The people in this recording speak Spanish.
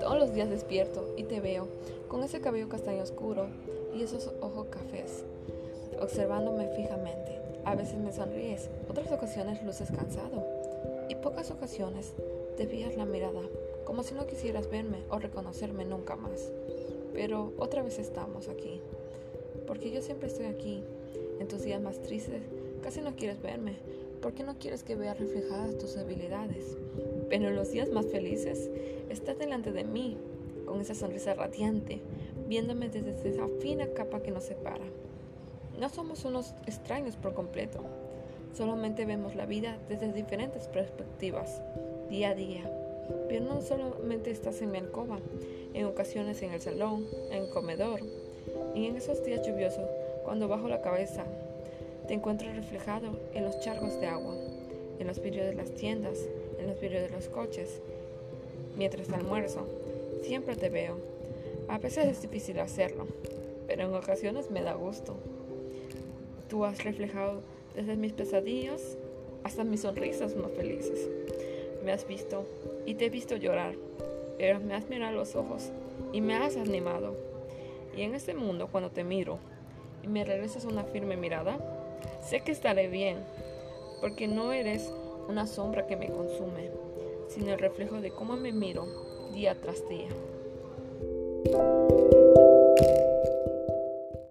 Todos los días despierto y te veo con ese cabello castaño oscuro y esos ojos cafés, observándome fijamente. A veces me sonríes, otras ocasiones luces cansado y pocas ocasiones desvías la mirada, como si no quisieras verme o reconocerme nunca más. Pero otra vez estamos aquí, porque yo siempre estoy aquí. En tus días más tristes casi no quieres verme, porque no quieres que vea reflejadas tus habilidades. Pero en los días más felices estás delante de mí, con esa sonrisa radiante, viéndome desde esa fina capa que nos separa. No somos unos extraños por completo, solamente vemos la vida desde diferentes perspectivas, día a día. Pero no solamente estás en mi alcoba, en ocasiones en el salón, en el comedor, y en esos días lluviosos, cuando bajo la cabeza, te encuentro reflejado en los charcos de agua, en los vidrios de las tiendas, en los vidrios de los coches. Mientras almuerzo, siempre te veo. A veces es difícil hacerlo, pero en ocasiones me da gusto. Tú has reflejado desde mis pesadillas hasta mis sonrisas más felices. Me has visto y te he visto llorar, pero me has mirado los ojos y me has animado. Y en este mundo, cuando te miro y me regresas una firme mirada, sé que estaré bien, porque no eres una sombra que me consume, sino el reflejo de cómo me miro día tras día.